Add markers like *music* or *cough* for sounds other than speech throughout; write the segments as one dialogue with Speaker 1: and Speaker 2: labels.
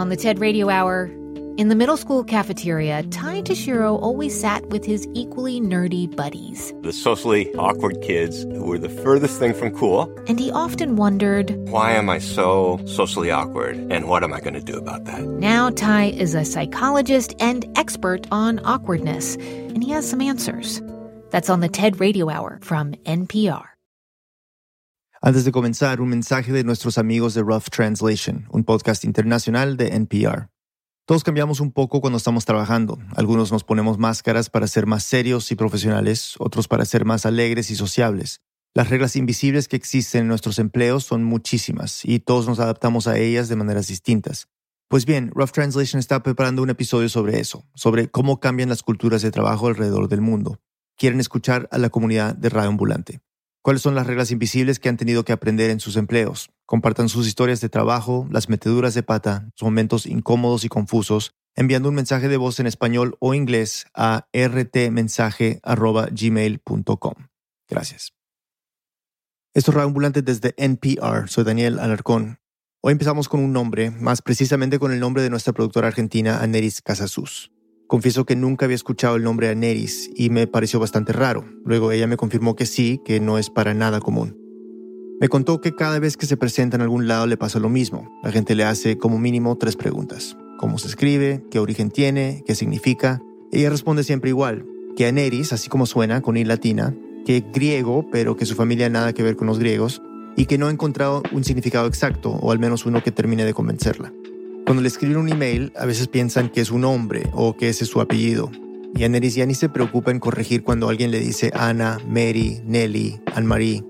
Speaker 1: On the TED Radio Hour, in the middle school cafeteria, Ty Tashiro always sat with his equally nerdy buddies.
Speaker 2: The socially awkward kids who were the furthest thing from cool.
Speaker 1: And he often wondered,
Speaker 2: Why am I so socially awkward? And what am I going to do about that?
Speaker 1: Now, Ty is a psychologist and expert on awkwardness, and he has some answers. That's on the TED Radio Hour from NPR.
Speaker 3: Antes de comenzar, un mensaje de nuestros amigos de Rough Translation, un podcast internacional de NPR. Todos cambiamos un poco cuando estamos trabajando. Algunos nos ponemos máscaras para ser más serios y profesionales, otros para ser más alegres y sociables. Las reglas invisibles que existen en nuestros empleos son muchísimas y todos nos adaptamos a ellas de maneras distintas. Pues bien, Rough Translation está preparando un episodio sobre eso, sobre cómo cambian las culturas de trabajo alrededor del mundo. Quieren escuchar a la comunidad de Radio Ambulante. ¿Cuáles son las reglas invisibles que han tenido que aprender en sus empleos? Compartan sus historias de trabajo, las meteduras de pata, sus momentos incómodos y confusos, enviando un mensaje de voz en español o inglés a rtmensaje.gmail.com. Gracias. Esto es Radio Ambulante desde NPR. Soy Daniel Alarcón. Hoy empezamos con un nombre, más precisamente con el nombre de nuestra productora argentina, Aneris Casasus. Confieso que nunca había escuchado el nombre Aneris y me pareció bastante raro. Luego ella me confirmó que sí, que no es para nada común. Me contó que cada vez que se presenta en algún lado le pasa lo mismo. La gente le hace como mínimo tres preguntas. ¿Cómo se escribe? ¿Qué origen tiene? ¿Qué significa? Ella responde siempre igual, que Aneris, así como suena, con I latina, que griego, pero que su familia nada que ver con los griegos, y que no ha encontrado un significado exacto, o al menos uno que termine de convencerla. Cuando le escriben un email, a veces piensan que es un hombre o que ese es su apellido. Y Aneris ya ni se preocupa en corregir cuando alguien le dice Ana, Mary, Nelly, Anne-Marie.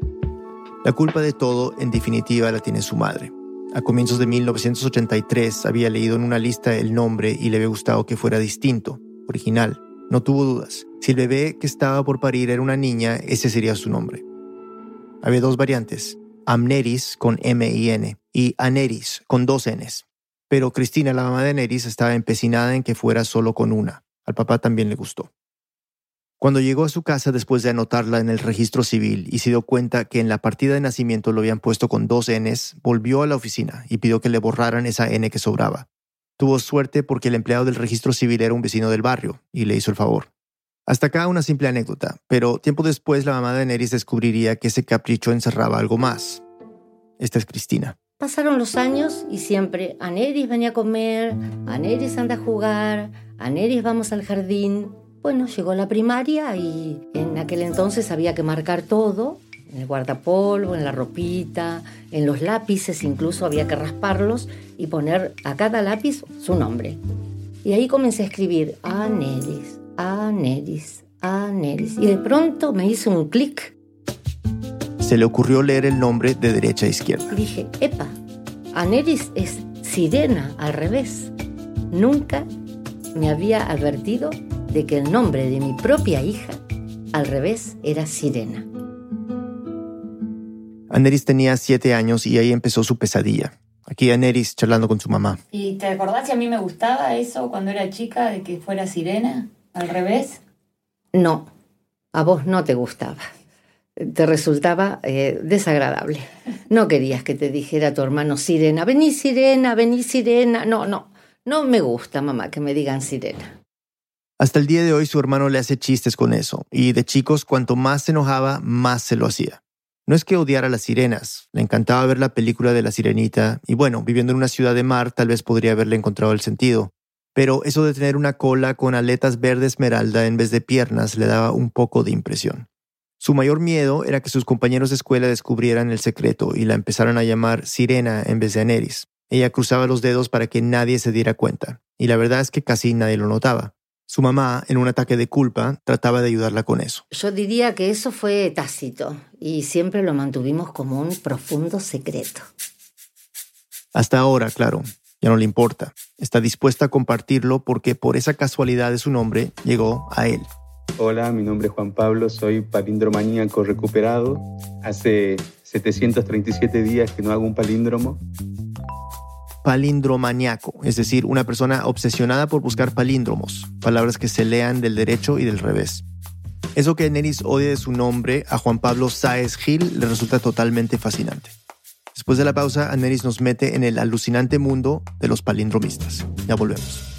Speaker 3: La culpa de todo, en definitiva, la tiene su madre. A comienzos de 1983 había leído en una lista el nombre y le había gustado que fuera distinto, original. No tuvo dudas. Si el bebé que estaba por parir era una niña, ese sería su nombre. Había dos variantes, Amneris con M y N y Aneris con dos Ns. Pero Cristina, la mamá de Neris, estaba empecinada en que fuera solo con una. Al papá también le gustó. Cuando llegó a su casa después de anotarla en el registro civil y se dio cuenta que en la partida de nacimiento lo habían puesto con dos Ns, volvió a la oficina y pidió que le borraran esa N que sobraba. Tuvo suerte porque el empleado del registro civil era un vecino del barrio y le hizo el favor. Hasta acá una simple anécdota, pero tiempo después la mamá de Neris descubriría que ese capricho encerraba algo más. Esta es Cristina.
Speaker 4: Pasaron los años y siempre Aneris venía a comer, Aneris anda a jugar, Aneris vamos al jardín. Bueno, llegó la primaria y en aquel entonces había que marcar todo, en el guardapolvo, en la ropita, en los lápices, incluso había que rasparlos y poner a cada lápiz su nombre. Y ahí comencé a escribir Aneris, Aneris, Aneris. Y de pronto me hizo un clic
Speaker 3: se le ocurrió leer el nombre de derecha a izquierda.
Speaker 4: Dije, epa, Aneris es sirena al revés. Nunca me había advertido de que el nombre de mi propia hija al revés era Sirena.
Speaker 3: Aneris tenía siete años y ahí empezó su pesadilla. Aquí Aneris charlando con su mamá.
Speaker 5: ¿Y te acordás si a mí me gustaba eso cuando era chica, de que fuera sirena al revés?
Speaker 4: No, a vos no te gustaba te resultaba eh, desagradable. No querías que te dijera tu hermano Sirena, vení Sirena, vení Sirena. No, no, no me gusta, mamá, que me digan Sirena.
Speaker 3: Hasta el día de hoy su hermano le hace chistes con eso, y de chicos cuanto más se enojaba, más se lo hacía. No es que odiara a las sirenas, le encantaba ver la película de la sirenita, y bueno, viviendo en una ciudad de mar tal vez podría haberle encontrado el sentido. Pero eso de tener una cola con aletas verde esmeralda en vez de piernas le daba un poco de impresión. Su mayor miedo era que sus compañeros de escuela descubrieran el secreto y la empezaran a llamar Sirena en vez de Aneris. Ella cruzaba los dedos para que nadie se diera cuenta, y la verdad es que casi nadie lo notaba. Su mamá, en un ataque de culpa, trataba de ayudarla con eso.
Speaker 4: Yo diría que eso fue tácito, y siempre lo mantuvimos como un profundo secreto.
Speaker 3: Hasta ahora, claro, ya no le importa. Está dispuesta a compartirlo porque por esa casualidad de su nombre llegó a él.
Speaker 6: Hola, mi nombre es Juan Pablo, soy palindromaníaco recuperado. Hace 737 días que no hago un palíndromo.
Speaker 3: Palindromaníaco, es decir, una persona obsesionada por buscar palíndromos, palabras que se lean del derecho y del revés. Eso que Neris odia de su nombre, a Juan Pablo Sáez Gil le resulta totalmente fascinante. Después de la pausa, Aneris nos mete en el alucinante mundo de los palindromistas. Ya volvemos.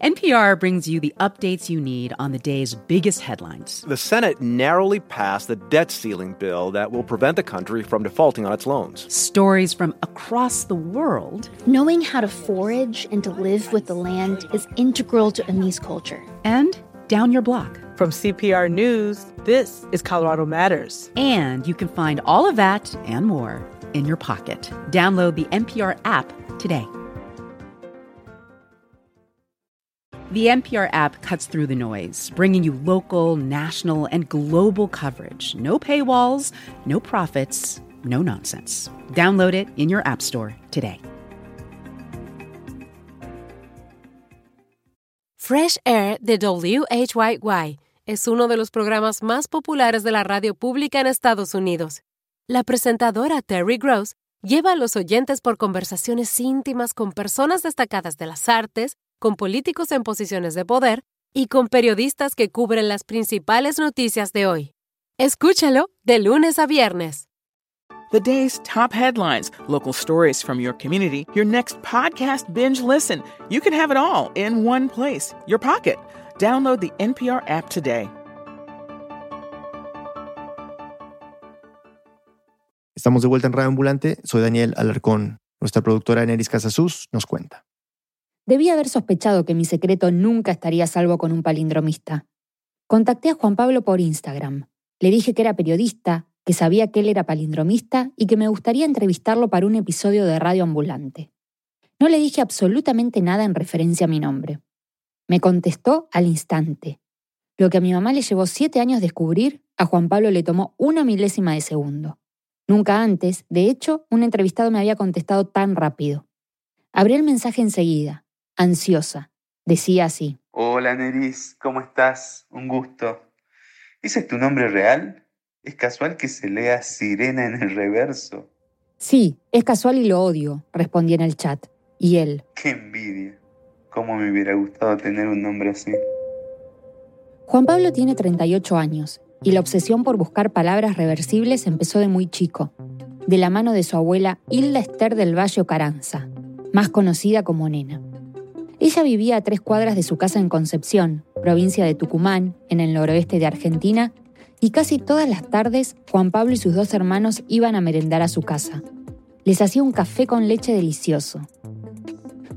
Speaker 7: NPR brings you the updates you need on the day's biggest headlines.
Speaker 8: The Senate narrowly passed the debt ceiling bill that will prevent the country from defaulting on its loans.
Speaker 7: Stories from across the world.
Speaker 9: Knowing how to forage and to live with the land is integral to Amis culture.
Speaker 7: And down your block.
Speaker 10: From CPR News, this is Colorado Matters.
Speaker 7: And you can find all of that and more in your pocket. Download the NPR app today. The NPR app cuts through the noise, bringing you local, national, and global coverage. No paywalls, no profits, no nonsense. Download it in your App Store today.
Speaker 11: Fresh Air de WHYY es uno de los programas más populares de la radio pública en Estados Unidos. La presentadora Terry Gross lleva a los oyentes por conversaciones íntimas con personas destacadas de las artes, con políticos en posiciones de poder y con periodistas que cubren las principales noticias de hoy. Escúchalo de lunes a viernes.
Speaker 10: The day's top headlines, local stories from your community, your next podcast binge listen. You can have it all in one place, your pocket. Download the NPR app today.
Speaker 3: Estamos de vuelta en Radio Ambulante. Soy Daniel Alarcón. Nuestra productora Neris Casasus nos cuenta.
Speaker 12: Debía haber sospechado que mi secreto nunca estaría a salvo con un palindromista. Contacté a Juan Pablo por Instagram. Le dije que era periodista, que sabía que él era palindromista y que me gustaría entrevistarlo para un episodio de Radio Ambulante. No le dije absolutamente nada en referencia a mi nombre. Me contestó al instante. Lo que a mi mamá le llevó siete años descubrir, a Juan Pablo le tomó una milésima de segundo. Nunca antes, de hecho, un entrevistado me había contestado tan rápido. Abrí el mensaje enseguida, ansiosa. Decía así.
Speaker 6: Hola Neris, ¿cómo estás? Un gusto. ¿Ese es tu nombre real? ¿Es casual que se lea sirena en el reverso?
Speaker 12: Sí, es casual y lo odio, respondí en el chat. Y él.
Speaker 6: ¡Qué envidia! ¿Cómo me hubiera gustado tener un nombre así?
Speaker 12: Juan Pablo tiene 38 años y la obsesión por buscar palabras reversibles empezó de muy chico, de la mano de su abuela Hilda Esther del Valle Caranza, más conocida como Nena. Ella vivía a tres cuadras de su casa en Concepción, provincia de Tucumán, en el noroeste de Argentina, y casi todas las tardes Juan Pablo y sus dos hermanos iban a merendar a su casa. Les hacía un café con leche delicioso,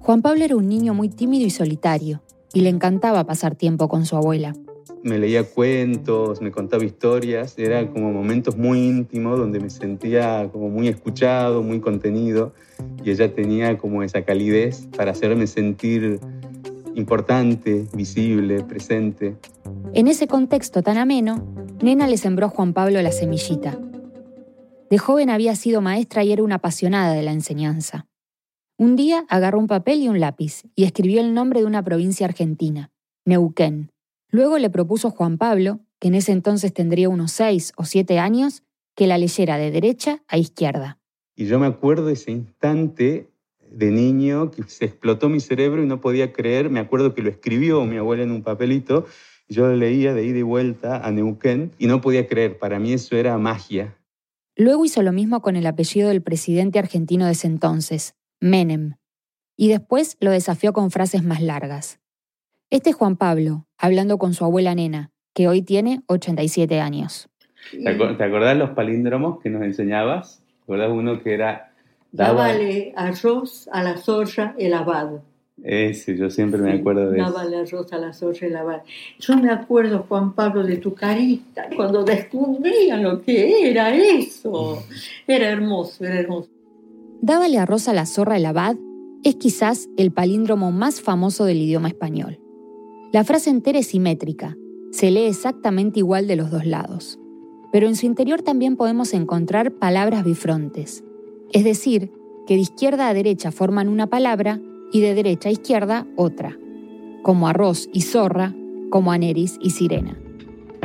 Speaker 12: Juan Pablo era un niño muy tímido y solitario, y le encantaba pasar tiempo con su abuela.
Speaker 6: Me leía cuentos, me contaba historias, eran como momentos muy íntimos donde me sentía como muy escuchado, muy contenido, y ella tenía como esa calidez para hacerme sentir importante, visible, presente.
Speaker 12: En ese contexto tan ameno, Nena le sembró a Juan Pablo la semillita. De joven había sido maestra y era una apasionada de la enseñanza. Un día agarró un papel y un lápiz y escribió el nombre de una provincia argentina, Neuquén. Luego le propuso a Juan Pablo, que en ese entonces tendría unos seis o siete años, que la leyera de derecha a izquierda.
Speaker 6: Y yo me acuerdo ese instante de niño que se explotó mi cerebro y no podía creer. Me acuerdo que lo escribió mi abuela en un papelito y yo lo leía de ida y vuelta a Neuquén y no podía creer. Para mí eso era magia.
Speaker 12: Luego hizo lo mismo con el apellido del presidente argentino de ese entonces, Menem, y después lo desafió con frases más largas. Este es Juan Pablo, hablando con su abuela nena, que hoy tiene 87 años.
Speaker 6: ¿Te, acordás los palíndromos que nos enseñabas? ¿Te acordás uno que era...
Speaker 13: Dábale arroz a la soya el lavado.
Speaker 6: Ese, yo siempre me acuerdo de
Speaker 13: eso. Dábale arroz a la soya el lavado. Yo me acuerdo, Juan Pablo, de tu carita, cuando descubrían lo que era eso. Era hermoso, era hermoso.
Speaker 12: Dábale arroz a la zorra el abad es quizás el palíndromo más famoso del idioma español. La frase entera es simétrica, se lee exactamente igual de los dos lados, pero en su interior también podemos encontrar palabras bifrontes, es decir, que de izquierda a derecha forman una palabra y de derecha a izquierda otra, como arroz y zorra, como aneris y sirena.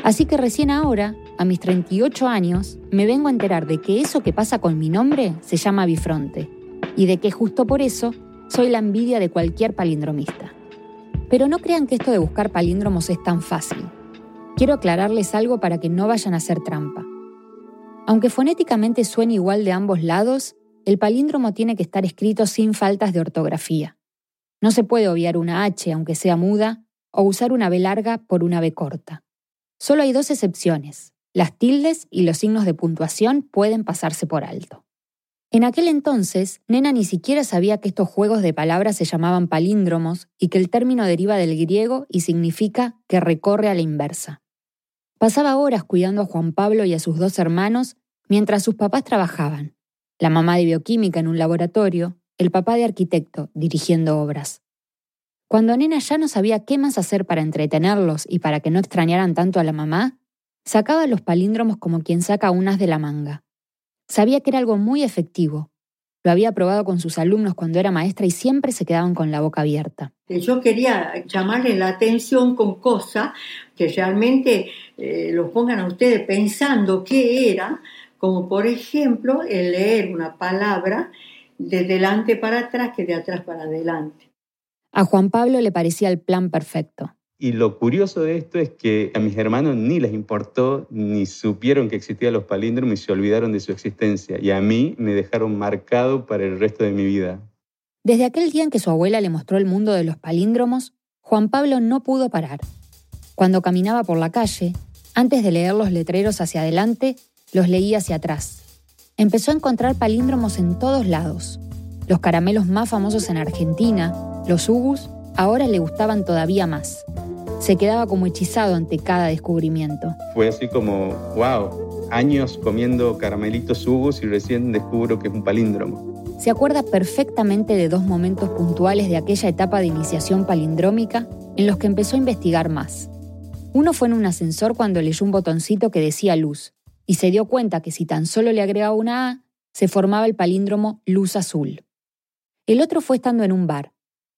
Speaker 12: Así que recién ahora a mis 38 años, me vengo a enterar de que eso que pasa con mi nombre se llama bifronte y de que justo por eso soy la envidia de cualquier palindromista. Pero no crean que esto de buscar palíndromos es tan fácil. Quiero aclararles algo para que no vayan a hacer trampa. Aunque fonéticamente suene igual de ambos lados, el palíndromo tiene que estar escrito sin faltas de ortografía. No se puede obviar una H aunque sea muda o usar una B larga por una B corta. Solo hay dos excepciones. Las tildes y los signos de puntuación pueden pasarse por alto. En aquel entonces, Nena ni siquiera sabía que estos juegos de palabras se llamaban palíndromos y que el término deriva del griego y significa que recorre a la inversa. Pasaba horas cuidando a Juan Pablo y a sus dos hermanos mientras sus papás trabajaban. La mamá de bioquímica en un laboratorio, el papá de arquitecto dirigiendo obras. Cuando Nena ya no sabía qué más hacer para entretenerlos y para que no extrañaran tanto a la mamá, sacaba los palíndromos como quien saca unas de la manga. Sabía que era algo muy efectivo. Lo había probado con sus alumnos cuando era maestra y siempre se quedaban con la boca abierta.
Speaker 13: Yo quería llamarle la atención con cosas que realmente eh, los pongan a ustedes pensando qué era, como por ejemplo el leer una palabra de delante para atrás que de atrás para adelante.
Speaker 12: A Juan Pablo le parecía el plan perfecto.
Speaker 6: Y lo curioso de esto es que a mis hermanos ni les importó, ni supieron que existían los palíndromos y se olvidaron de su existencia. Y a mí me dejaron marcado para el resto de mi vida.
Speaker 12: Desde aquel día en que su abuela le mostró el mundo de los palíndromos, Juan Pablo no pudo parar. Cuando caminaba por la calle, antes de leer los letreros hacia adelante, los leía hacia atrás. Empezó a encontrar palíndromos en todos lados. Los caramelos más famosos en Argentina, los ugus, ahora le gustaban todavía más. Se quedaba como hechizado ante cada descubrimiento.
Speaker 6: Fue así como, wow, años comiendo caramelitos ugus y recién descubro que es un palíndromo.
Speaker 12: Se acuerda perfectamente de dos momentos puntuales de aquella etapa de iniciación palindrómica en los que empezó a investigar más. Uno fue en un ascensor cuando leyó un botoncito que decía luz y se dio cuenta que si tan solo le agregaba una A, se formaba el palíndromo luz azul. El otro fue estando en un bar.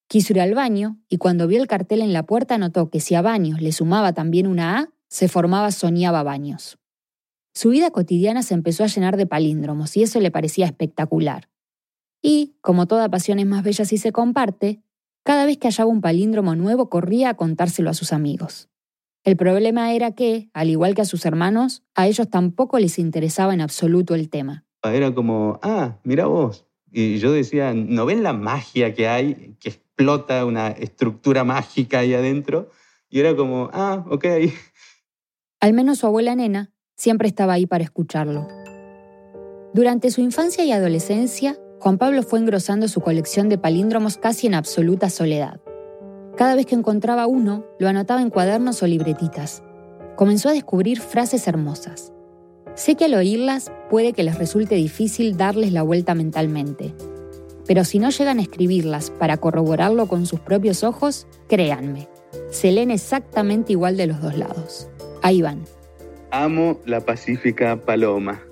Speaker 12: Quiso ir al baño y cuando vio el cartel en la puerta notó que si a baños le sumaba también una A, se formaba soñaba baños. Su vida cotidiana se empezó a llenar de palíndromos y eso le parecía espectacular. Y, como toda pasión es más bella si se comparte, cada vez que hallaba un palíndromo nuevo corría a contárselo a sus amigos. El problema era que, al igual que a sus hermanos, a ellos tampoco les interesaba en absoluto el tema.
Speaker 6: Era como, ah, mira vos. Y yo decía, ¿no ven la magia que hay, que explota una estructura mágica ahí adentro? Y era como, ah, ok.
Speaker 12: Al menos su abuela nena siempre estaba ahí para escucharlo. Durante su infancia y adolescencia, Juan Pablo fue engrosando su colección de palíndromos casi en absoluta soledad. Cada vez que encontraba uno, lo anotaba en cuadernos o libretitas. Comenzó a descubrir frases hermosas. Sé que al oírlas puede que les resulte difícil darles la vuelta mentalmente, pero si no llegan a escribirlas para corroborarlo con sus propios ojos, créanme, se leen exactamente igual de los dos lados. Ahí van.
Speaker 6: Amo la pacífica paloma.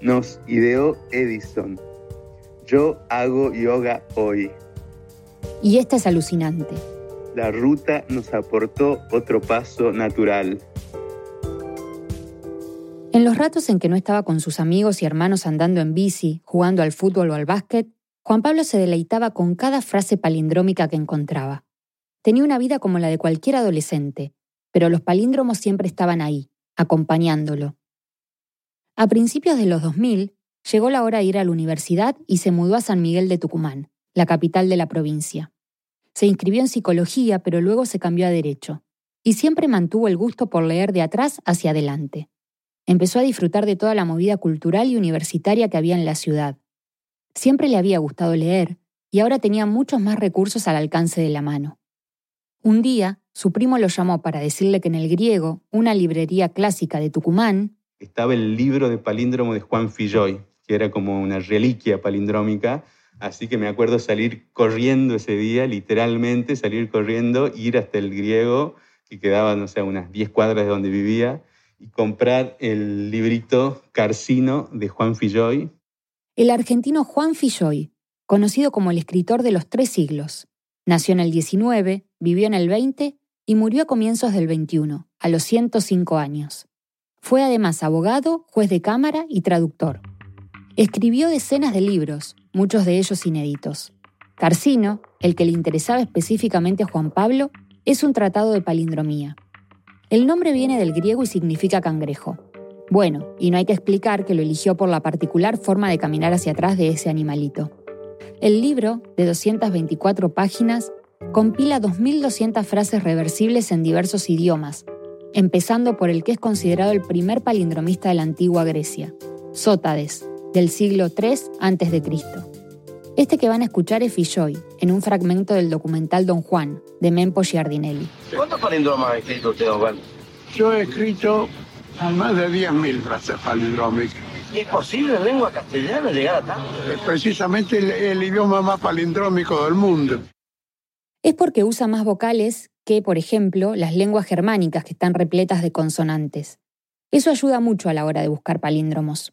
Speaker 6: Nos ideó Edison. Yo hago yoga hoy.
Speaker 12: Y esta es alucinante.
Speaker 6: La ruta nos aportó otro paso natural.
Speaker 12: En los ratos en que no estaba con sus amigos y hermanos andando en bici, jugando al fútbol o al básquet, Juan Pablo se deleitaba con cada frase palindrómica que encontraba. Tenía una vida como la de cualquier adolescente, pero los palíndromos siempre estaban ahí, acompañándolo. A principios de los 2000, llegó la hora de ir a la universidad y se mudó a San Miguel de Tucumán la capital de la provincia. Se inscribió en psicología, pero luego se cambió a derecho, y siempre mantuvo el gusto por leer de atrás hacia adelante. Empezó a disfrutar de toda la movida cultural y universitaria que había en la ciudad. Siempre le había gustado leer, y ahora tenía muchos más recursos al alcance de la mano. Un día, su primo lo llamó para decirle que en el griego, una librería clásica de Tucumán,
Speaker 6: estaba el libro de palíndromo de Juan Filloy, que era como una reliquia palindrómica, Así que me acuerdo salir corriendo ese día, literalmente salir corriendo, ir hasta el griego, que quedaba, no sé, unas 10 cuadras de donde vivía, y comprar el librito Carcino de Juan Filloy.
Speaker 12: El argentino Juan Filloy, conocido como el escritor de los tres siglos, nació en el 19, vivió en el 20 y murió a comienzos del 21, a los 105 años. Fue además abogado, juez de cámara y traductor. Escribió decenas de libros, muchos de ellos inéditos. Carcino, el que le interesaba específicamente a Juan Pablo, es un tratado de palindromía. El nombre viene del griego y significa cangrejo. Bueno, y no hay que explicar que lo eligió por la particular forma de caminar hacia atrás de ese animalito. El libro, de 224 páginas, compila 2.200 frases reversibles en diversos idiomas, empezando por el que es considerado el primer palindromista de la antigua Grecia, Sótades, del siglo III a.C. Este que van a escuchar es Filloy, en un fragmento del documental Don Juan, de Mempo Giardinelli.
Speaker 14: ¿Cuántos palindromas ha escrito usted, Don Juan?
Speaker 15: Yo he escrito más de 10.000 frases palindrómicas.
Speaker 14: ¿Es posible en lengua castellana llegar a tanto?
Speaker 15: Es precisamente el, el idioma más palindrómico del mundo.
Speaker 12: Es porque usa más vocales que, por ejemplo, las lenguas germánicas que están repletas de consonantes. Eso ayuda mucho a la hora de buscar palíndromos.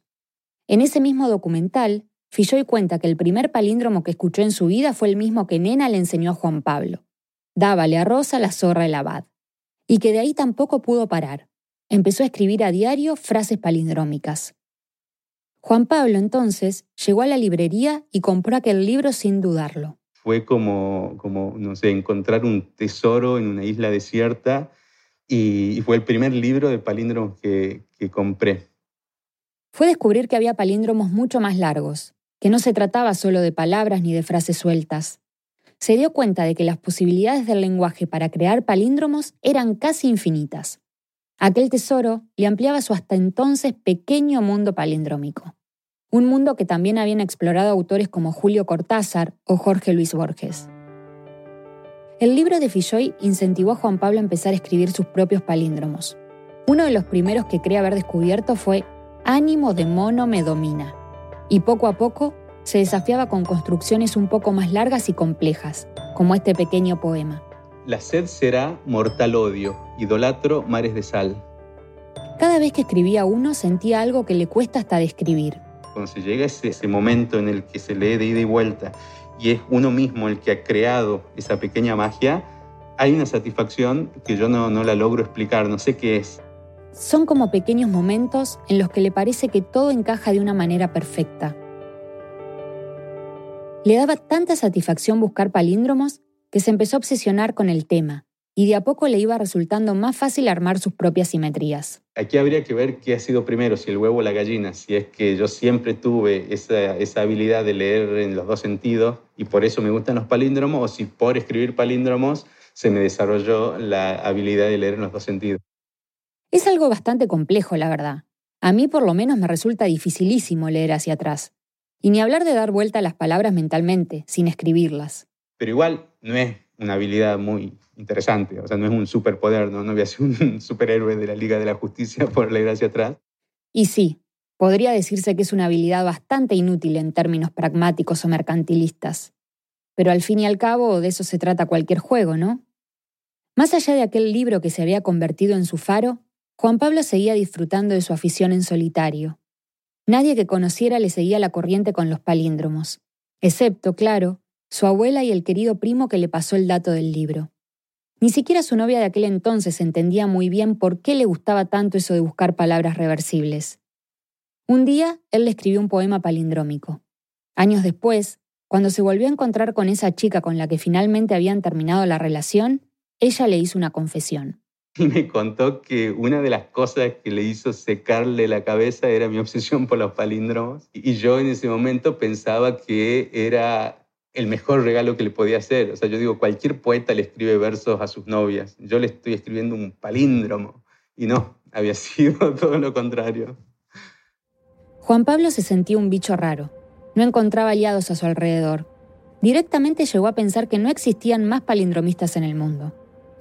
Speaker 12: En ese mismo documental, Filloy cuenta que el primer palíndromo que escuchó en su vida fue el mismo que Nena le enseñó a Juan Pablo. Dábale a Rosa la zorra el abad. Y que de ahí tampoco pudo parar. Empezó a escribir a diario frases palindrómicas. Juan Pablo entonces llegó a la librería y compró aquel libro sin dudarlo.
Speaker 6: Fue como, como no sé, encontrar un tesoro en una isla desierta y, fue el primer libro de palíndromos que, que compré.
Speaker 12: Fue descubrir que había palíndromos mucho más largos, que no se trataba solo de palabras ni de frases sueltas. Se dio cuenta de que las posibilidades del lenguaje para crear palíndromos eran casi infinitas. Aquel tesoro le ampliaba su hasta entonces pequeño mundo palindrómico. Un mundo que también habían explorado autores como Julio Cortázar o Jorge Luis Borges. El libro de Filloy incentivó a Juan Pablo a empezar a escribir sus propios palíndromos. Uno de los primeros que cree haber descubierto fue Ánimo de mono me domina, y poco a poco se desafiaba con construcciones un poco más largas y complejas, como este pequeño poema.
Speaker 6: La sed será mortal odio, idolatro mares de sal.
Speaker 12: Cada vez que escribía uno sentía algo que le cuesta hasta describir.
Speaker 6: Cuando se llega a ese, momento en el que se lee de ida y vuelta y es uno mismo el que ha creado esa pequeña magia, hay una satisfacción que yo no, no la logro explicar, no sé qué es.
Speaker 12: Son como pequeños momentos en los que le parece que todo encaja de una manera perfecta. Le daba tanta satisfacción buscar palíndromos que se empezó a obsesionar con el tema, y de a poco le iba resultando más fácil armar sus propias simetrías.
Speaker 6: Aquí habría que ver qué ha sido primero, si el huevo o la gallina, si es que yo siempre tuve esa, esa habilidad de leer en los dos sentidos y por eso me gustan los palíndromos, o si por escribir palíndromos se me desarrolló la habilidad de leer en los dos sentidos.
Speaker 12: Es algo bastante complejo, la verdad. A mí por lo menos me resulta dificilísimo leer hacia atrás. Y ni hablar de dar vuelta a las palabras mentalmente, sin escribirlas.
Speaker 6: Pero igual no es una habilidad muy interesante, o sea, no es un superpoder, ¿no? No voy a ser un *laughs* superhéroe de la Liga de la Justicia *laughs* por leer hacia atrás.
Speaker 12: Y sí, podría decirse que es una habilidad bastante inútil en términos pragmáticos o mercantilistas. Pero al fin y al cabo de eso se trata cualquier juego, ¿no? Más allá de aquel libro que se había convertido en su faro, Juan Pablo seguía disfrutando de su afición en solitario. Nadie que conociera le seguía la corriente con los palíndromos, excepto, claro, su abuela y el querido primo que le pasó el dato del libro. Ni siquiera su novia de aquel entonces entendía muy bien por qué le gustaba tanto eso de buscar palabras reversibles. Un día, él le escribió un poema palindrómico. Años después, cuando se volvió a encontrar con esa chica con la que finalmente habían terminado la relación, ella le hizo una confesión. *laughs*
Speaker 6: me contó que una de las cosas que le hizo secarle la cabeza era mi obsesión por los palíndromos. Y yo en ese momento pensaba que era el mejor regalo que le podía hacer. O sea, yo digo, cualquier poeta le escribe versos a sus novias. Yo le estoy escribiendo un palíndromo. Y no, había *laughs* sido todo lo contrario.
Speaker 12: Juan Pablo se sentía un bicho raro. No encontraba aliados a su alrededor. Directamente llegó a pensar que no existían más palindromistas en el mundo.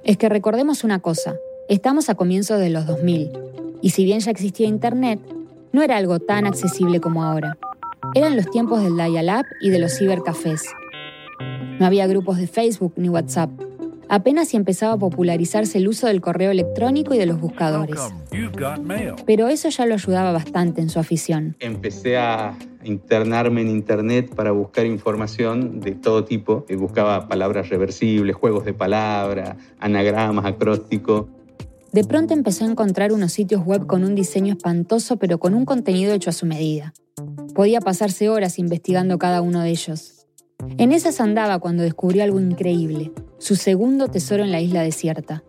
Speaker 12: Es que recordemos una cosa, Estamos a comienzos de los 2000, y si bien ya existía Internet, no era algo tan accesible como ahora. Eran los tiempos del dial-up y de los cibercafés. No había grupos de Facebook ni WhatsApp. Apenas si empezaba a popularizarse el uso del correo electrónico y de los buscadores. Pero eso ya lo ayudaba bastante en su afición.
Speaker 6: Empecé a internarme en Internet para buscar información de todo tipo. Buscaba palabras reversibles, juegos de palabras, anagramas, acrósticos.
Speaker 12: De pronto empezó a encontrar unos sitios web con un diseño espantoso pero con un contenido hecho a su medida. Podía pasarse horas investigando cada uno de ellos. En esas andaba cuando descubrió algo increíble, su segundo tesoro en la isla desierta.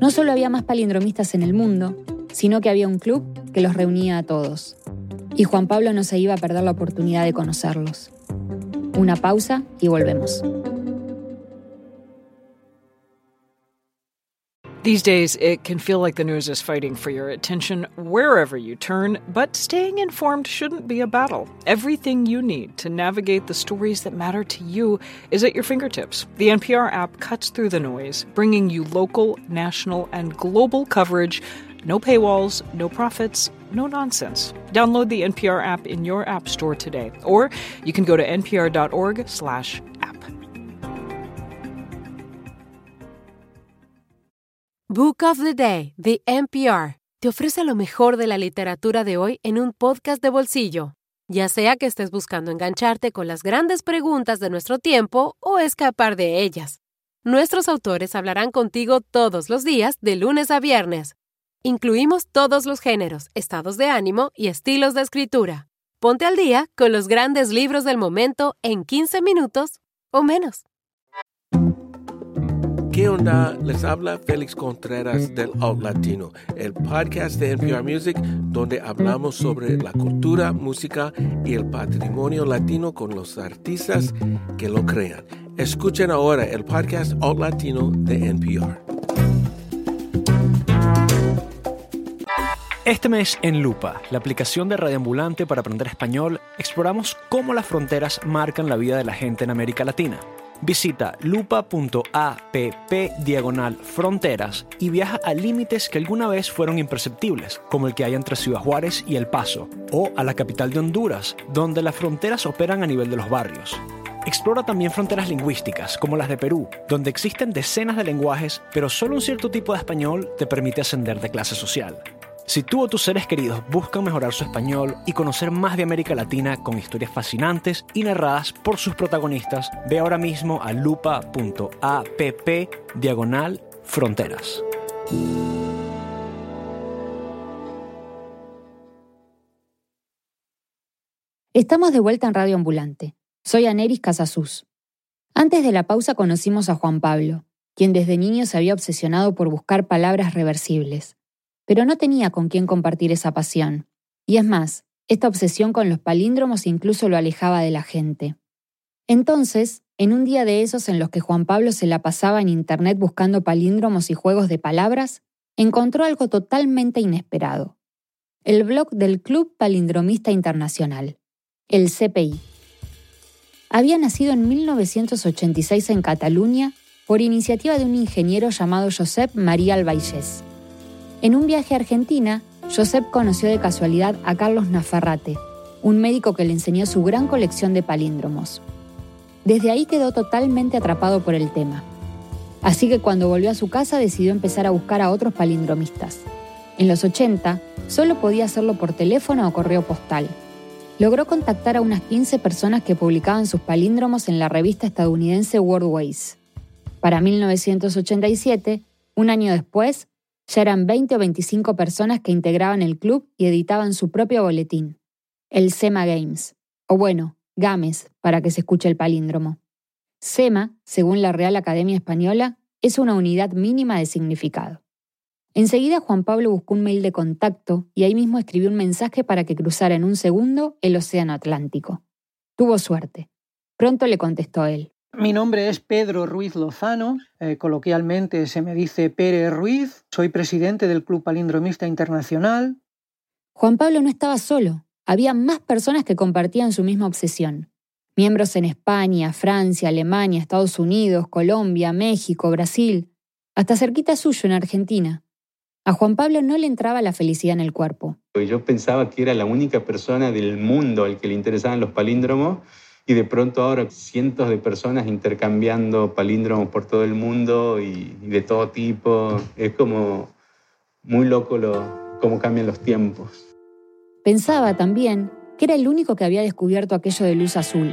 Speaker 12: No solo había más palindromistas en el mundo, sino que había un club que los reunía a todos. Y Juan Pablo no se iba a perder la oportunidad de conocerlos. Una pausa y volvemos.
Speaker 16: These days, it can feel like the news is fighting for your attention wherever you turn, but staying informed shouldn't be a battle. Everything you need to navigate the stories that matter to you is at your fingertips. The NPR app cuts through the noise, bringing you local, national, and global coverage. No paywalls, no profits, no nonsense. Download the NPR app in your app store today, or you can go to npr.org/slash
Speaker 11: Book of the Day, The NPR, te ofrece lo mejor de la literatura de hoy en un podcast de bolsillo. Ya sea que estés buscando engancharte con las grandes preguntas de nuestro tiempo o escapar de ellas. Nuestros autores hablarán contigo todos los días, de lunes a viernes. Incluimos todos los géneros, estados de ánimo y estilos de escritura. Ponte al día con los grandes libros del momento en 15 minutos o menos.
Speaker 17: ¿Qué onda? Les habla Félix Contreras del Out Latino, el podcast de NPR Music donde hablamos sobre la cultura, música y el patrimonio latino con los artistas que lo crean. Escuchen ahora el podcast Out Latino de NPR.
Speaker 18: Este mes en Lupa, la aplicación de radioambulante para aprender español, exploramos cómo las fronteras marcan la vida de la gente en América Latina. Visita lupa.app diagonal fronteras y viaja a límites que alguna vez fueron imperceptibles, como el que hay entre Ciudad Juárez y El Paso, o a la capital de Honduras, donde las fronteras operan a nivel de los barrios. Explora también fronteras lingüísticas, como las de Perú, donde existen decenas de lenguajes, pero solo un cierto tipo de español te permite ascender de clase social. Si tú o tus seres queridos buscan mejorar su español y conocer más de América Latina con historias fascinantes y narradas por sus protagonistas, ve ahora mismo a lupa.app diagonal fronteras.
Speaker 12: Estamos de vuelta en Radio Ambulante. Soy Aneris Casasus. Antes de la pausa conocimos a Juan Pablo, quien desde niño se había obsesionado por buscar palabras reversibles pero no tenía con quién compartir esa pasión. Y es más, esta obsesión con los palíndromos incluso lo alejaba de la gente. Entonces, en un día de esos en los que Juan Pablo se la pasaba en Internet buscando palíndromos y juegos de palabras, encontró algo totalmente inesperado. El blog del Club Palindromista Internacional, el CPI. Había nacido en 1986 en Cataluña por iniciativa de un ingeniero llamado Josep María Albaixés. En un viaje a Argentina, Josep conoció de casualidad a Carlos Nafarrate, un médico que le enseñó su gran colección de palíndromos. Desde ahí quedó totalmente atrapado por el tema. Así que cuando volvió a su casa decidió empezar a buscar a otros palindromistas. En los 80, solo podía hacerlo por teléfono o correo postal. Logró contactar a unas 15 personas que publicaban sus palíndromos en la revista estadounidense Worldways. Para 1987, un año después, ya eran 20 o 25 personas que integraban el club y editaban su propio boletín, el SEMA Games, o bueno, GAMES, para que se escuche el palíndromo. SEMA, según la Real Academia Española, es una unidad mínima de significado. Enseguida Juan Pablo buscó un mail de contacto y ahí mismo escribió un mensaje para que cruzara en un segundo el Océano Atlántico. Tuvo suerte. Pronto le contestó él.
Speaker 19: Mi nombre es Pedro Ruiz Lozano, eh, coloquialmente se me dice Pérez Ruiz, soy presidente del Club Palindromista Internacional.
Speaker 12: Juan Pablo no estaba solo, había más personas que compartían su misma obsesión. Miembros en España, Francia, Alemania, Estados Unidos, Colombia, México, Brasil, hasta cerquita suyo en Argentina. A Juan Pablo no le entraba la felicidad en el cuerpo.
Speaker 6: Yo pensaba que era la única persona del mundo al que le interesaban los palíndromos y de pronto ahora cientos de personas intercambiando palíndromos por todo el mundo y, de todo tipo. Es como muy loco lo, cómo cambian los tiempos.
Speaker 12: Pensaba también que era el único que había descubierto aquello de luz azul,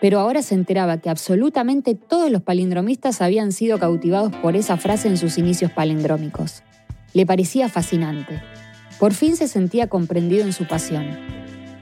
Speaker 12: pero ahora se enteraba que absolutamente todos los palindromistas habían sido cautivados por esa frase en sus inicios palindrómicos. Le parecía fascinante. Por fin se sentía comprendido en su pasión.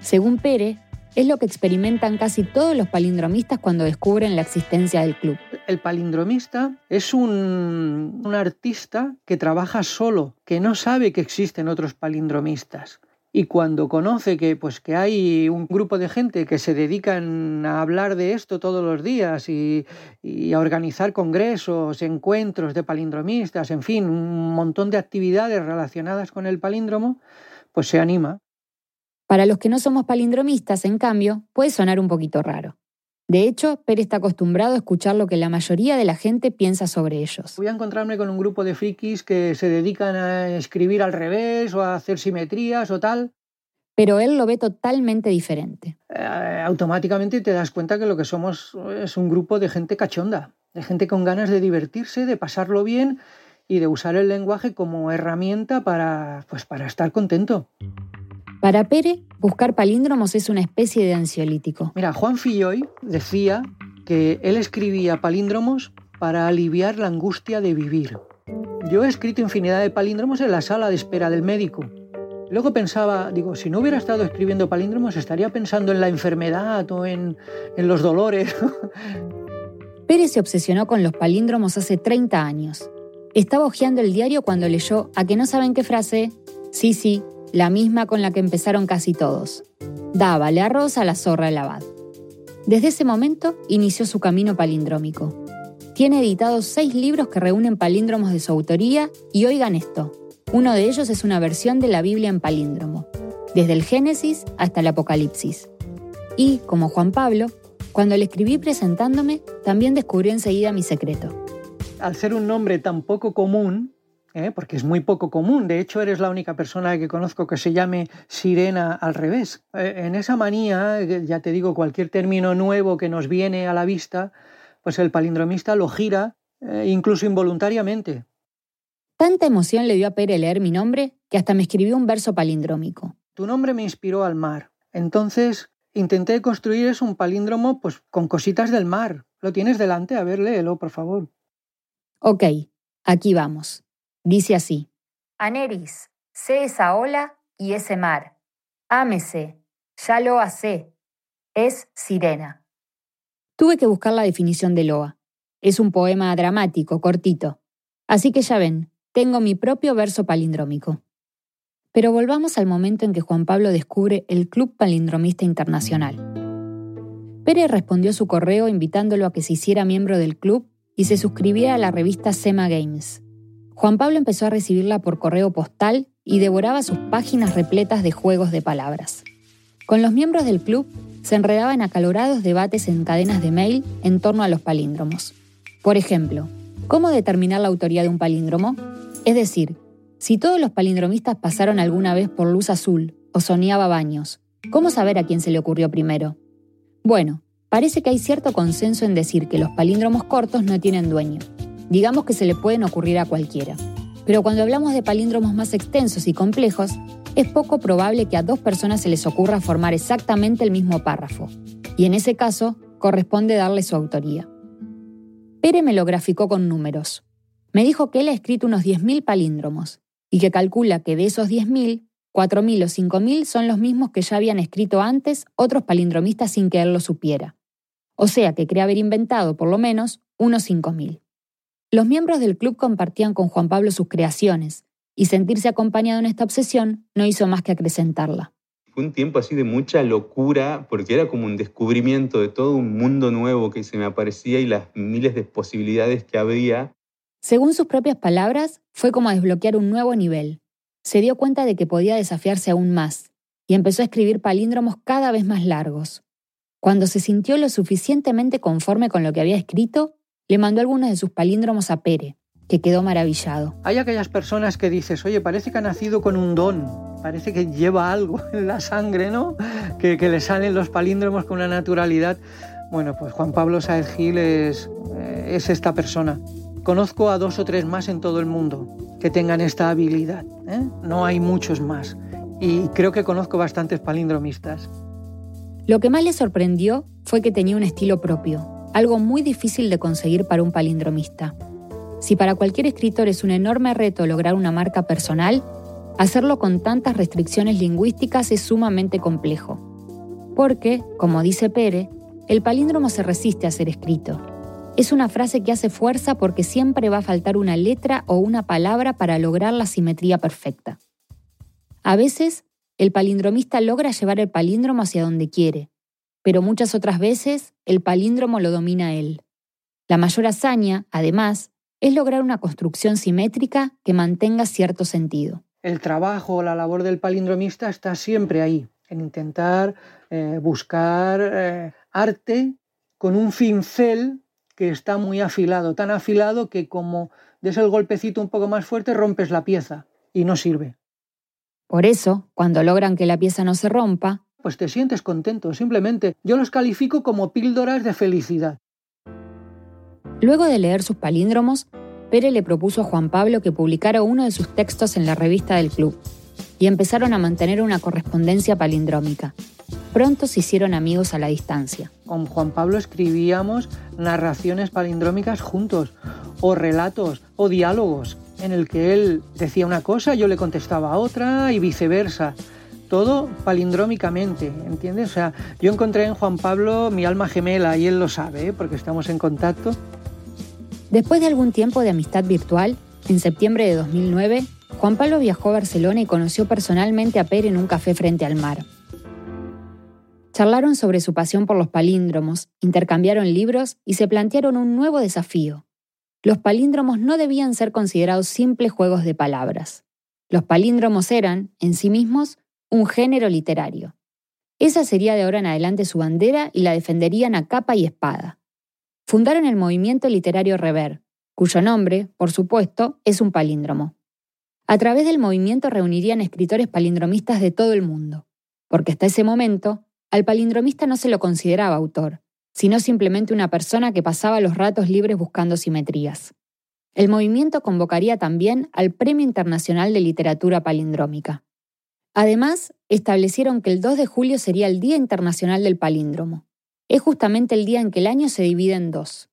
Speaker 12: Según Pere, es lo que experimentan casi todos los palindromistas cuando descubren la existencia del club.
Speaker 19: El palindromista es un, artista que trabaja solo, que no sabe que existen otros palindromistas. Y cuando conoce que, pues, que hay un grupo de gente que se dedican a hablar de esto todos los días y, y a organizar congresos, encuentros de palindromistas, en fin, un montón de actividades relacionadas con el palíndromo, pues se anima.
Speaker 12: Para los que no somos palindromistas, en cambio, puede sonar un poquito raro. De hecho, Pérez está acostumbrado a escuchar lo que la mayoría de la gente piensa sobre ellos.
Speaker 19: Voy a encontrarme con un grupo de frikis que se dedican a escribir al revés o a hacer simetrías o tal.
Speaker 12: Pero él lo ve totalmente diferente.
Speaker 19: Eh, automáticamente te das cuenta que lo que somos es un grupo de gente cachonda, de gente con ganas de divertirse, de pasarlo bien y de usar el lenguaje como herramienta para, pues, para estar contento.
Speaker 12: Para Pere, buscar palíndromos es una especie de ansiolítico.
Speaker 19: Mira, Juan Filloy decía que él escribía palíndromos para aliviar la angustia de vivir. Yo he escrito infinidad de palíndromos en la sala de espera del médico. Luego pensaba, digo, si no hubiera estado escribiendo palíndromos, estaría pensando en la enfermedad o en, en los dolores.
Speaker 12: Pérez se obsesionó con los palíndromos hace 30 años. Estaba hojeando el diario cuando leyó a que no saben qué frase, sí, sí, la misma con la que empezaron casi todos. Dávale arroz a la zorra del abad. Desde ese momento inició su camino palindrómico. Tiene editados seis libros que reúnen palíndromos de su autoría y oigan esto. Uno de ellos es una versión de la Biblia en palíndromo, desde el Génesis hasta el Apocalipsis. Y, como Juan Pablo, cuando le escribí presentándome, también descubrió enseguida mi secreto.
Speaker 19: Al ser un nombre tan poco común, ¿eh? porque es muy poco común. De hecho, eres la única persona que conozco que se llame sirena al revés. Eh, en esa manía, eh, ya te digo, cualquier término nuevo que nos viene a la vista, pues el palindromista lo gira, incluso involuntariamente.
Speaker 12: Tanta emoción le dio a Pere leer mi nombre que hasta me escribió un verso palindrómico.
Speaker 19: Tu nombre me inspiró al mar. Entonces intenté construir es un palíndromo pues, con cositas del mar. ¿Lo tienes delante? A ver, léelo, por favor.
Speaker 12: Ok, aquí vamos. Dice así.
Speaker 20: Aneris, sé esa ola y ese mar. Ámese, ya Loa sé. Es sirena.
Speaker 12: Tuve que buscar la definición de Loa. Es un poema dramático, cortito. Así que ya ven, tengo mi propio verso palindrómico. Pero volvamos al momento en que Juan Pablo descubre el Club Palindromista Internacional. Pérez respondió su correo invitándolo a que se hiciera miembro del club y se suscribiera a la revista Sema Games. Juan Pablo empezó a recibirla por correo postal y devoraba sus páginas repletas de juegos de palabras. Con los miembros del club se enredaban acalorados debates en cadenas de mail en torno a los palíndromos. Por ejemplo, ¿cómo determinar la autoría de un palíndromo? Es decir, si todos los palindromistas pasaron alguna vez por Luz Azul o Soñaba Baños, ¿cómo saber a quién se le ocurrió primero? Bueno, parece que hay cierto consenso en decir que los palíndromos cortos no tienen dueño, digamos que se le pueden ocurrir a cualquiera. Pero cuando hablamos de palíndromos más extensos y complejos, es poco probable que a dos personas se les ocurra formar exactamente el mismo párrafo, y en ese caso corresponde darle su autoría. Pere me lo graficó con números. Me dijo que él ha escrito unos 10.000 palíndromos, y que calcula que de esos 10.000, 4.000 o 5.000 son los mismos que ya habían escrito antes otros palindromistas sin que él lo supiera. O sea que cree haber inventado, por lo menos, unos 5.000. Los miembros del club compartían con Juan Pablo sus creaciones, y sentirse acompañado en esta obsesión no hizo más que acrecentarla.
Speaker 6: Fue un tiempo así de mucha locura, porque era como un descubrimiento de todo un mundo nuevo que se me aparecía y las miles de posibilidades que había.
Speaker 12: Según sus propias palabras, fue como desbloquear un nuevo nivel. Se dio cuenta de que podía desafiarse aún más, y empezó a escribir palíndromos cada vez más largos. Cuando se sintió lo suficientemente conforme con lo que había escrito, le mandó algunos de sus palíndromos a Pere, que quedó maravillado.
Speaker 19: Hay aquellas personas que dices, oye, parece que ha nacido con un don, parece que lleva algo *laughs* en la sangre, ¿no? Que, le salen los palíndromos con una naturalidad. Bueno, pues Juan Pablo Saez Gil es, eh, es esta persona. Conozco a dos o tres más en todo el mundo que tengan esta habilidad. ¿eh? No hay muchos más. Y creo que conozco bastantes palindromistas.
Speaker 12: Lo que más le sorprendió fue que tenía un estilo propio, algo muy difícil de conseguir para un palindromista. Si para cualquier escritor es un enorme reto lograr una marca personal, hacerlo con tantas restricciones lingüísticas es sumamente complejo. Porque, como dice Pere, el palíndromo se resiste a ser escrito. Es una frase que hace fuerza porque siempre va a faltar una letra o una palabra para lograr la simetría perfecta. A veces, el palindromista logra llevar el palíndromo hacia donde quiere, pero muchas otras veces el palíndromo lo domina él. La mayor hazaña, además, es lograr una construcción simétrica que mantenga cierto sentido.
Speaker 19: El trabajo o la labor del palindromista está siempre ahí, en intentar eh, buscar eh, arte con un cincel que está muy afilado, tan afilado que como des el golpecito un poco más fuerte rompes la pieza y no sirve.
Speaker 12: Por eso, cuando logran que la pieza no se rompa,
Speaker 19: pues te sientes contento, simplemente. Yo los califico como píldoras de felicidad.
Speaker 12: Luego de leer sus palíndromos, Pere le propuso a Juan Pablo que publicara uno de sus textos en la revista del club, y empezaron a mantener una correspondencia palindrómica. Pronto se hicieron amigos a la distancia.
Speaker 19: Con Juan Pablo escribíamos narraciones palindrómicas juntos, o relatos, o diálogos, en el que él decía una cosa, yo le contestaba otra y viceversa. Todo palindrómicamente, ¿entiendes? O sea, yo encontré en Juan Pablo mi alma gemela y él lo sabe, ¿eh? porque estamos en contacto.
Speaker 12: Después de algún tiempo de amistad virtual, en septiembre de 2009, Juan Pablo viajó a Barcelona y conoció personalmente a Pere en un café frente al mar. Charlaron sobre su pasión por los palíndromos, intercambiaron libros y se plantearon un nuevo desafío. Los palíndromos no debían ser considerados simples juegos de palabras. Los palíndromos eran, en sí mismos, un género literario. Esa sería de ahora en adelante su bandera y la defenderían a capa y espada. Fundaron el movimiento literario Rever, cuyo nombre, por supuesto, es un palíndromo. A través del movimiento reunirían escritores palindromistas de todo el mundo, porque hasta ese momento al palindromista no se lo consideraba autor, sino simplemente una persona que pasaba los ratos libres buscando simetrías. El movimiento convocaría también al Premio Internacional de Literatura Palindrómica. Además, establecieron que el 2 de julio sería el Día Internacional del Palíndromo. Es justamente el día en que el año se divide en dos.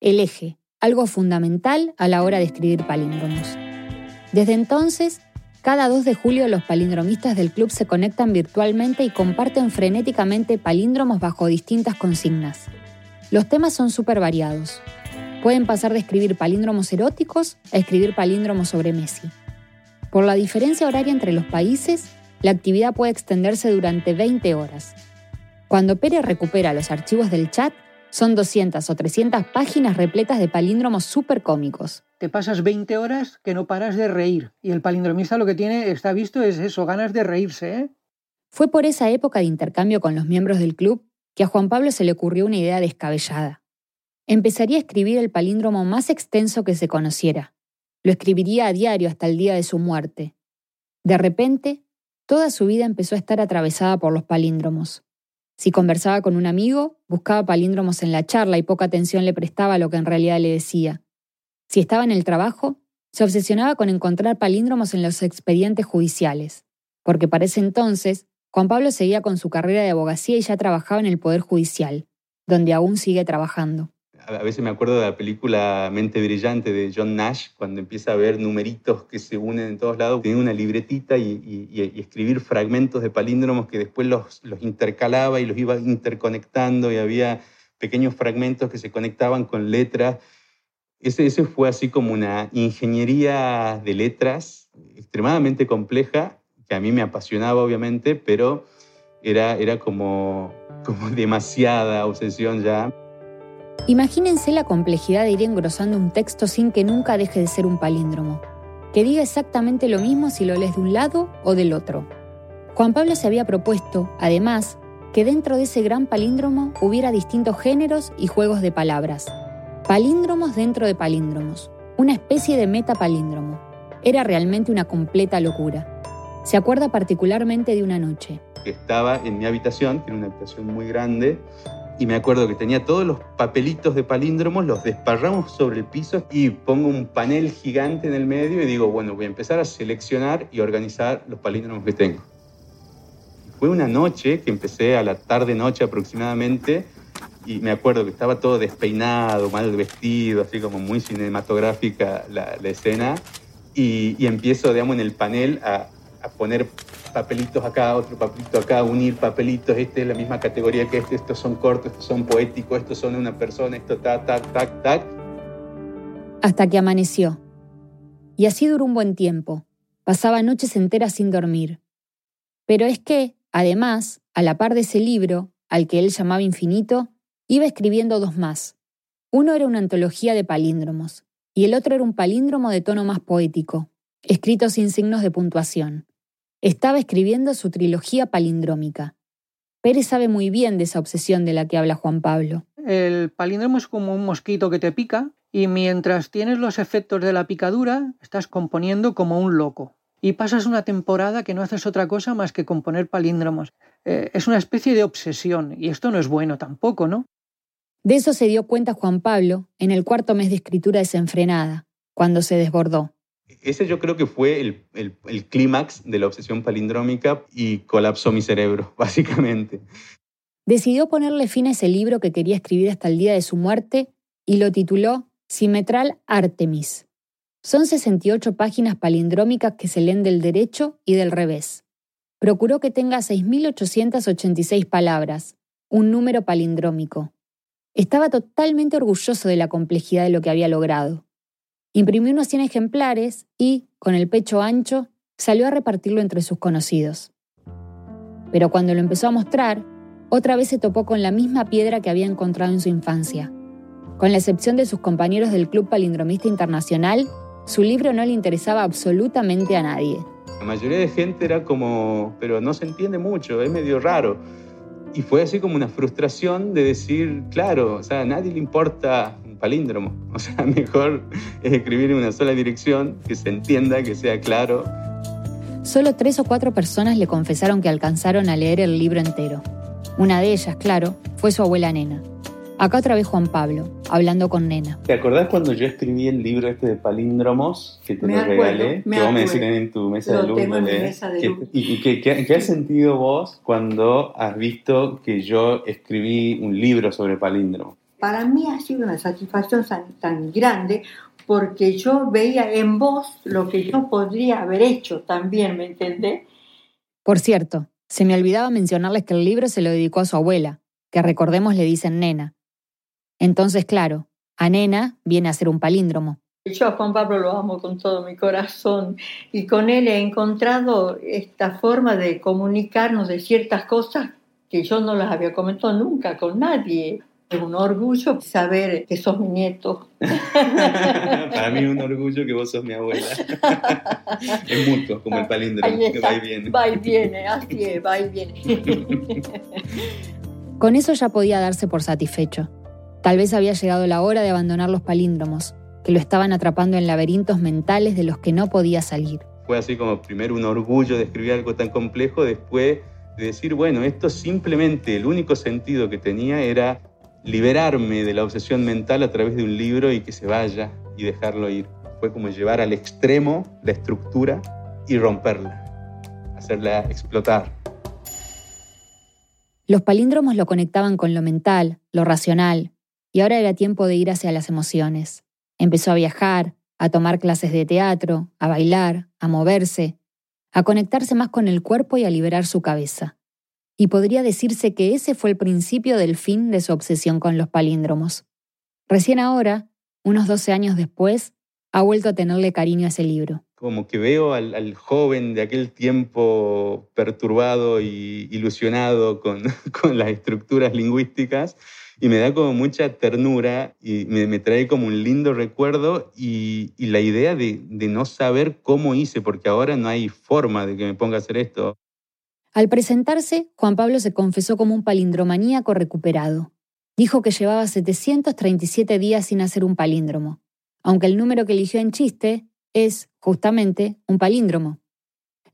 Speaker 12: El eje, algo fundamental a la hora de escribir palíndromos. Desde entonces, cada 2 de julio los palindromistas del club se conectan virtualmente y comparten frenéticamente palíndromos bajo distintas consignas. Los temas son súper variados. Pueden pasar de escribir palíndromos eróticos a escribir palíndromos sobre Messi. Por la diferencia horaria entre los países, la actividad puede extenderse durante 20 horas. Cuando Pérez recupera los archivos del chat, son 200 o 300 páginas repletas de palíndromos súper cómicos.
Speaker 19: Te pasas 20 horas que no paras de reír. Y el palindromista lo que tiene, está visto, es eso, ganas de reírse. ¿eh?
Speaker 12: Fue por esa época de intercambio con los miembros del club que a Juan Pablo se le ocurrió una idea descabellada. Empezaría a escribir el palíndromo más extenso que se conociera. Lo escribiría a diario hasta el día de su muerte. De repente, toda su vida empezó a estar atravesada por los palíndromos. Si conversaba con un amigo, buscaba palíndromos en la charla y poca atención le prestaba a lo que en realidad le decía. Si estaba en el trabajo, se obsesionaba con encontrar palíndromos en los expedientes judiciales, porque para ese entonces Juan Pablo seguía con su carrera de abogacía y ya trabajaba en el Poder Judicial, donde aún sigue trabajando
Speaker 6: a veces me acuerdo de la película Mente Brillante de John Nash, cuando empieza a ver numeritos que se unen en todos lados. Tenía una libretita y, escribir fragmentos de palíndromos que después los, los, intercalaba y los iba interconectando y había pequeños fragmentos que se conectaban con letras. Ese, ese fue así como una ingeniería de letras extremadamente compleja, que a mí me apasionaba obviamente, pero era, era como, como demasiada obsesión ya.
Speaker 12: Imagínense la complejidad de ir engrosando un texto sin que nunca deje de ser un palíndromo, que diga exactamente lo mismo si lo lees de un lado o del otro. Juan Pablo se había propuesto, además, que dentro de ese gran palíndromo hubiera distintos géneros y juegos de palabras. Palíndromos dentro de palíndromos, una especie de metapalíndromo. Era realmente una completa locura. Se acuerda particularmente de una noche.
Speaker 6: Estaba en mi habitación, era una habitación muy grande, y me acuerdo que tenía todos los papelitos de palíndromos, los desparramos sobre el piso y pongo un panel gigante en el medio y digo, bueno, voy a empezar a seleccionar y organizar los palíndromos que tengo. Fue una noche que empecé a la tarde-noche aproximadamente y me acuerdo que estaba todo despeinado, mal vestido, así como muy cinematográfica la, escena y, y, empiezo, digamos, en el panel a, a poner papelitos acá, otro papelito acá, unir papelitos, este es la misma categoría que este, estos son cortos, estos son poéticos, estos son una persona, esto tac, tac, tac, tac.
Speaker 12: Hasta que amaneció. Y así duró un buen tiempo. Pasaba noches enteras sin dormir. Pero es que, además, a la par de ese libro, al que él llamaba infinito, iba escribiendo dos más. Uno era una antología de palíndromos, y el otro era un palíndromo de tono más poético, escrito sin signos de puntuación. Estaba escribiendo su trilogía palindrómica. Pérez sabe muy bien de esa obsesión de la que habla Juan Pablo.
Speaker 19: El palíndromo es como un mosquito que te pica y mientras tienes los efectos de la picadura, estás componiendo como un loco. Y pasas una temporada que no haces otra cosa más que componer palíndromos. Eh, es una especie de obsesión y esto no es bueno tampoco, ¿no?
Speaker 12: De eso se dio cuenta Juan Pablo en el cuarto mes de escritura desenfrenada, cuando se desbordó.
Speaker 6: Ese yo creo que fue el, el clímax de la obsesión palindrómica y colapsó mi cerebro, *laughs* básicamente.
Speaker 12: Decidió ponerle fin a ese libro que quería escribir hasta el día de su muerte y lo tituló Simetral Artemis. Son 68 páginas palindrómicas que se leen del derecho y del revés. Procuró que tenga 6.886 palabras, un número palindrómico. Estaba totalmente orgulloso de la complejidad de lo que había logrado. Imprimió unos 100 ejemplares y, con el pecho ancho, salió a repartirlo entre sus conocidos. Pero cuando lo empezó a mostrar, otra vez se topó con la misma piedra que había encontrado en su infancia. Con la excepción de sus compañeros del Club Palindromista Internacional, su libro no le interesaba absolutamente a nadie.
Speaker 6: La mayoría de gente era como, pero no se entiende mucho, es medio raro. Y fue así como una frustración de decir, claro, o sea, a nadie le importa palíndromo. *laughs* O sea, mejor es escribir en una sola dirección, que se entienda, que sea claro.
Speaker 12: Solo tres o cuatro personas le confesaron que alcanzaron a leer el libro entero. Una de ellas, claro, fue su abuela nena. Acá otra vez Juan Pablo, hablando con Nena.
Speaker 6: ¿Te acordás cuando yo escribí el libro este de palíndromos que te lo regalé? que vos me decís en tu mesa de luz. ¿Y, qué, has sentido vos cuando has visto que yo escribí un libro sobre palíndromos?
Speaker 13: Para mí ha sido una satisfacción tan, grande porque yo veía en vos lo que yo podría haber hecho también, ¿me entendés?
Speaker 12: Por cierto, se me olvidaba mencionarles que el libro se lo dedicó a su abuela, que recordemos le dicen nena. Entonces, claro, a Nena viene a ser un palíndromo.
Speaker 13: Yo a Juan Pablo lo amo con todo mi corazón y con él he encontrado esta forma de comunicarnos de ciertas cosas que yo no las había comentado nunca con nadie. Es un orgullo saber que sos mi nieto. *laughs*
Speaker 6: Para mí es un orgullo que vos sos mi abuela. *laughs* es mutuo, como el palíndromo, que va y viene.
Speaker 13: Va y viene, así es, va y viene. *laughs*
Speaker 12: Con eso ya podía darse por satisfecho. Tal vez había llegado la hora de abandonar los palíndromos, que lo estaban atrapando en laberintos mentales de los que no podía salir.
Speaker 6: Fue así como primero un orgullo de escribir algo tan complejo, después de decir, bueno, esto simplemente el único sentido que tenía era liberarme de la obsesión mental a través de un libro y que se vaya y dejarlo ir. Fue como llevar al extremo la estructura y romperla, hacerla explotar.
Speaker 12: Los palíndromos lo conectaban con lo mental, lo racional, y ahora era tiempo de ir hacia las emociones. Empezó a viajar, a tomar clases de teatro, a bailar, a moverse, a conectarse más con el cuerpo y a liberar su cabeza. Y podría decirse que ese fue el principio del fin de su obsesión con los palíndromos. Recién ahora, unos 12 años después, ha vuelto a tenerle cariño a ese libro.
Speaker 6: Como que veo al, joven de aquel tiempo perturbado y ilusionado *laughs* con, las estructuras lingüísticas y me da como mucha ternura y me, trae como un lindo recuerdo y, la idea de, de, no saber cómo hice, porque ahora no hay forma de que me ponga a hacer esto.
Speaker 12: Al presentarse, Juan Pablo se confesó como un palindromaníaco recuperado. Dijo que llevaba 737 días sin hacer un palíndromo, aunque el número que eligió en chiste es, justamente, un palíndromo.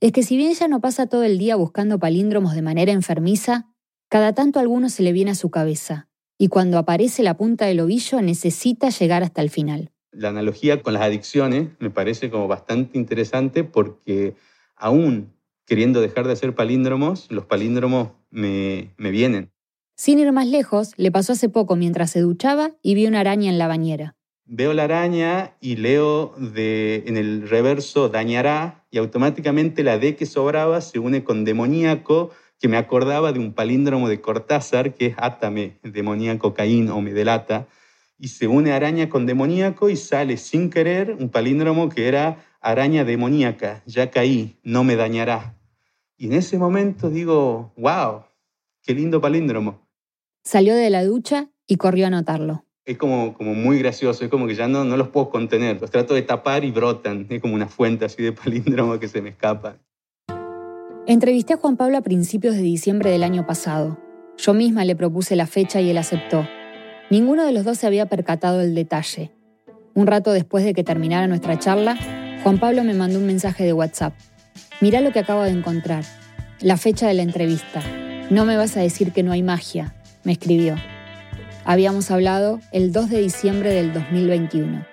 Speaker 12: Es que si bien ya no pasa todo el día buscando palíndromos de manera enfermiza, cada tanto alguno se le viene a su cabeza, y cuando aparece la punta del ovillo necesita llegar hasta el final.
Speaker 6: La analogía con las adicciones me parece como bastante interesante porque aún queriendo dejar de hacer palíndromos, los palíndromos me, me vienen.
Speaker 12: Sin ir más lejos, le pasó hace poco mientras se duchaba y vio una araña en la bañera.
Speaker 6: Veo la araña y leo de, en el reverso dañará y automáticamente la D que sobraba se une con demoníaco, que me acordaba de un palíndromo de Cortázar, que es átame, demoníaco Caín o me delata, y se une araña con demoníaco y sale sin querer un palíndromo que era araña demoníaca, ya caí, no me dañará. Y en ese momento digo, wow, qué lindo palíndromo.
Speaker 12: Salió de la ducha y corrió a anotarlo.
Speaker 6: Es como, como muy gracioso, es como que ya no, no los puedo contener, los trato de tapar y brotan, es como una fuente así de *laughs* palíndromo que se me escapa.
Speaker 12: Entrevisté a Juan Pablo a principios de diciembre del año pasado. Yo misma le propuse la fecha y él aceptó. Ninguno de los dos se había percatado del detalle. Un rato después de que terminara nuestra charla, Juan Pablo me mandó un mensaje de WhatsApp. Mirá lo que acabo de encontrar. La fecha de la entrevista. No me vas a decir que no hay magia, me escribió. Habíamos hablado el 2 de diciembre del 2021,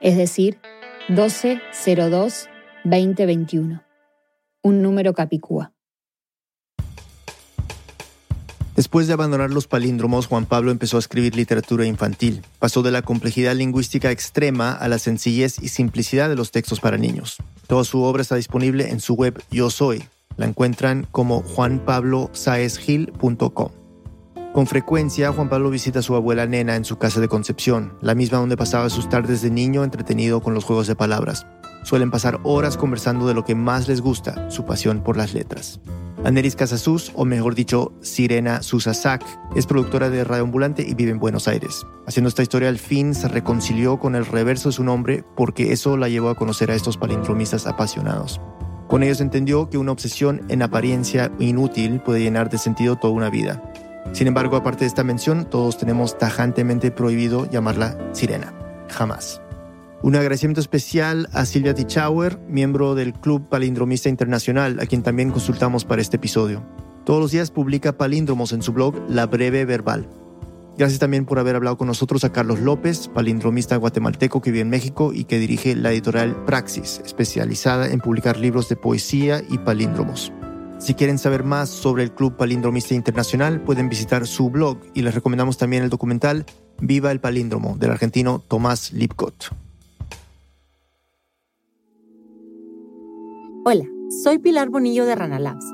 Speaker 12: es decir, 1202-2021. Un número capicúa.
Speaker 3: Después de abandonar los palíndromos, Juan Pablo empezó a escribir literatura infantil. Pasó de la complejidad lingüística extrema a la sencillez y simplicidad de los textos para niños. Toda su obra está disponible en su web Yo Soy. La encuentran como juanpablosaesgil.com. Con frecuencia, Juan Pablo visita a su abuela nena en su casa de Concepción, la misma donde pasaba sus tardes de niño entretenido con los juegos de palabras. Suelen pasar horas conversando de lo que más les gusta, su pasión por las letras. Aneris Casasus, o mejor dicho, Sirena Susasak, es productora de Radio Ambulante y vive en Buenos Aires. Haciendo esta historia al fin se reconcilió con el reverso de su nombre porque eso la llevó a conocer a estos palindromistas apasionados. Con ellos entendió que una obsesión en apariencia inútil puede llenar de sentido toda una vida. Sin embargo, aparte de esta mención, todos tenemos tajantemente prohibido llamarla Sirena. Jamás. Un agradecimiento especial a Silvia Tichauer, miembro del Club Palindromista Internacional, a quien también consultamos para este episodio. Todos los días publica palíndromos en su blog La Breve Verbal. Gracias también por haber hablado con nosotros a Carlos López, palindromista guatemalteco que vive en México y que dirige la editorial Praxis, especializada en publicar libros de poesía y palíndromos. Si quieren saber más sobre el Club Palindromista Internacional, pueden visitar su blog y les recomendamos también el documental Viva el Palíndromo del argentino Tomás Lipcott.
Speaker 21: Hola, soy Pilar Bonillo de Rana Labs.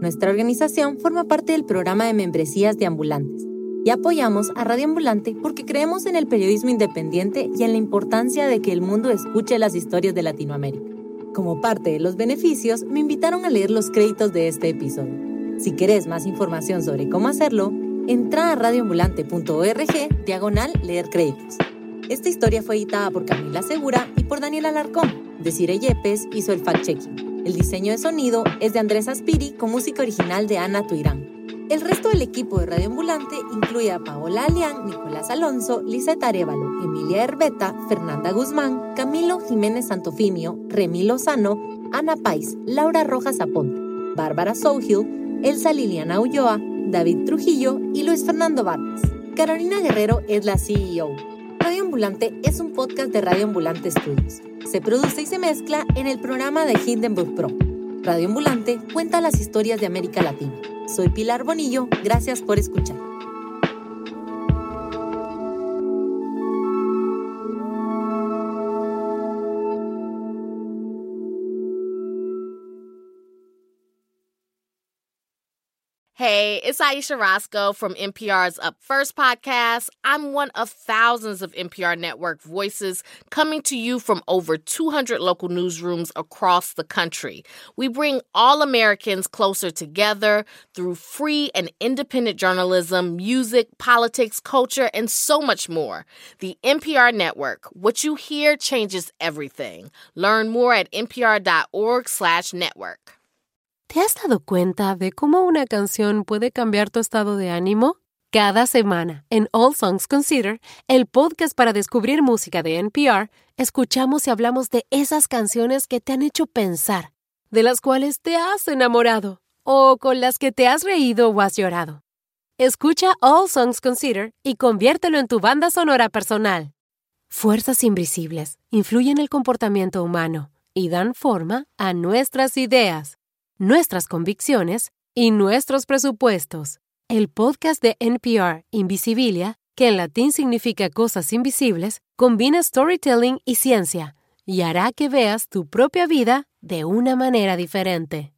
Speaker 21: Nuestra organización forma parte del programa de membresías de ambulantes y apoyamos a Radio Ambulante porque creemos en el periodismo independiente y en la importancia de que el mundo escuche las historias de Latinoamérica. Como parte de los beneficios, me invitaron a leer los créditos de este episodio. Si querés más información sobre cómo hacerlo, entra a radioambulante.org diagonal leer créditos. Esta historia fue editada por Camila Segura y por Daniel Alarcón. Desiree Yepes hizo el fact-checking. El diseño de sonido es de Andrés Aspiri con música original de Ana Tuirán. El resto del equipo de Radio Ambulante incluye a Paola Alián, Nicolás Alonso, Lizeth Arevalo, Emilia Herbeta, Fernanda Guzmán, Camilo Jiménez Santofimio, Remy Lozano, Ana Pais, Laura Rojas Aponte, Bárbara Souhill, Elsa Liliana Ulloa, David Trujillo y Luis Fernando Vargas. Carolina Guerrero es la CEO. Radio Ambulante es un podcast de Radio Ambulante Studios. Se produce y se mezcla en el programa de Hindenburg Pro. Radio Ambulante cuenta las historias de América Latina. Soy Pilar Bonillo, gracias por escuchar.
Speaker 22: Hey, it's Aisha Roscoe from NPR's Up First podcast. I'm one of thousands of NPR network voices coming to you from over 200 local newsrooms across the country. We bring all Americans closer together through free and independent journalism, music, politics, culture, and so much more. The NPR network, what you hear changes everything. Learn more at npr.org/network.
Speaker 11: ¿Te has dado cuenta de cómo una canción puede cambiar tu estado de ánimo? Cada semana, en All Songs Consider, el podcast para descubrir música de NPR, escuchamos y hablamos de esas canciones que te han hecho pensar, de las cuales te has enamorado o con las que te has reído o has llorado. Escucha All Songs Consider y conviértelo en tu banda sonora personal. Fuerzas invisibles influyen el comportamiento humano y dan forma a nuestras ideas nuestras convicciones y nuestros presupuestos. El podcast de NPR Invisibilia, que en latín significa cosas invisibles, combina storytelling y ciencia y hará que veas tu propia vida de una manera diferente.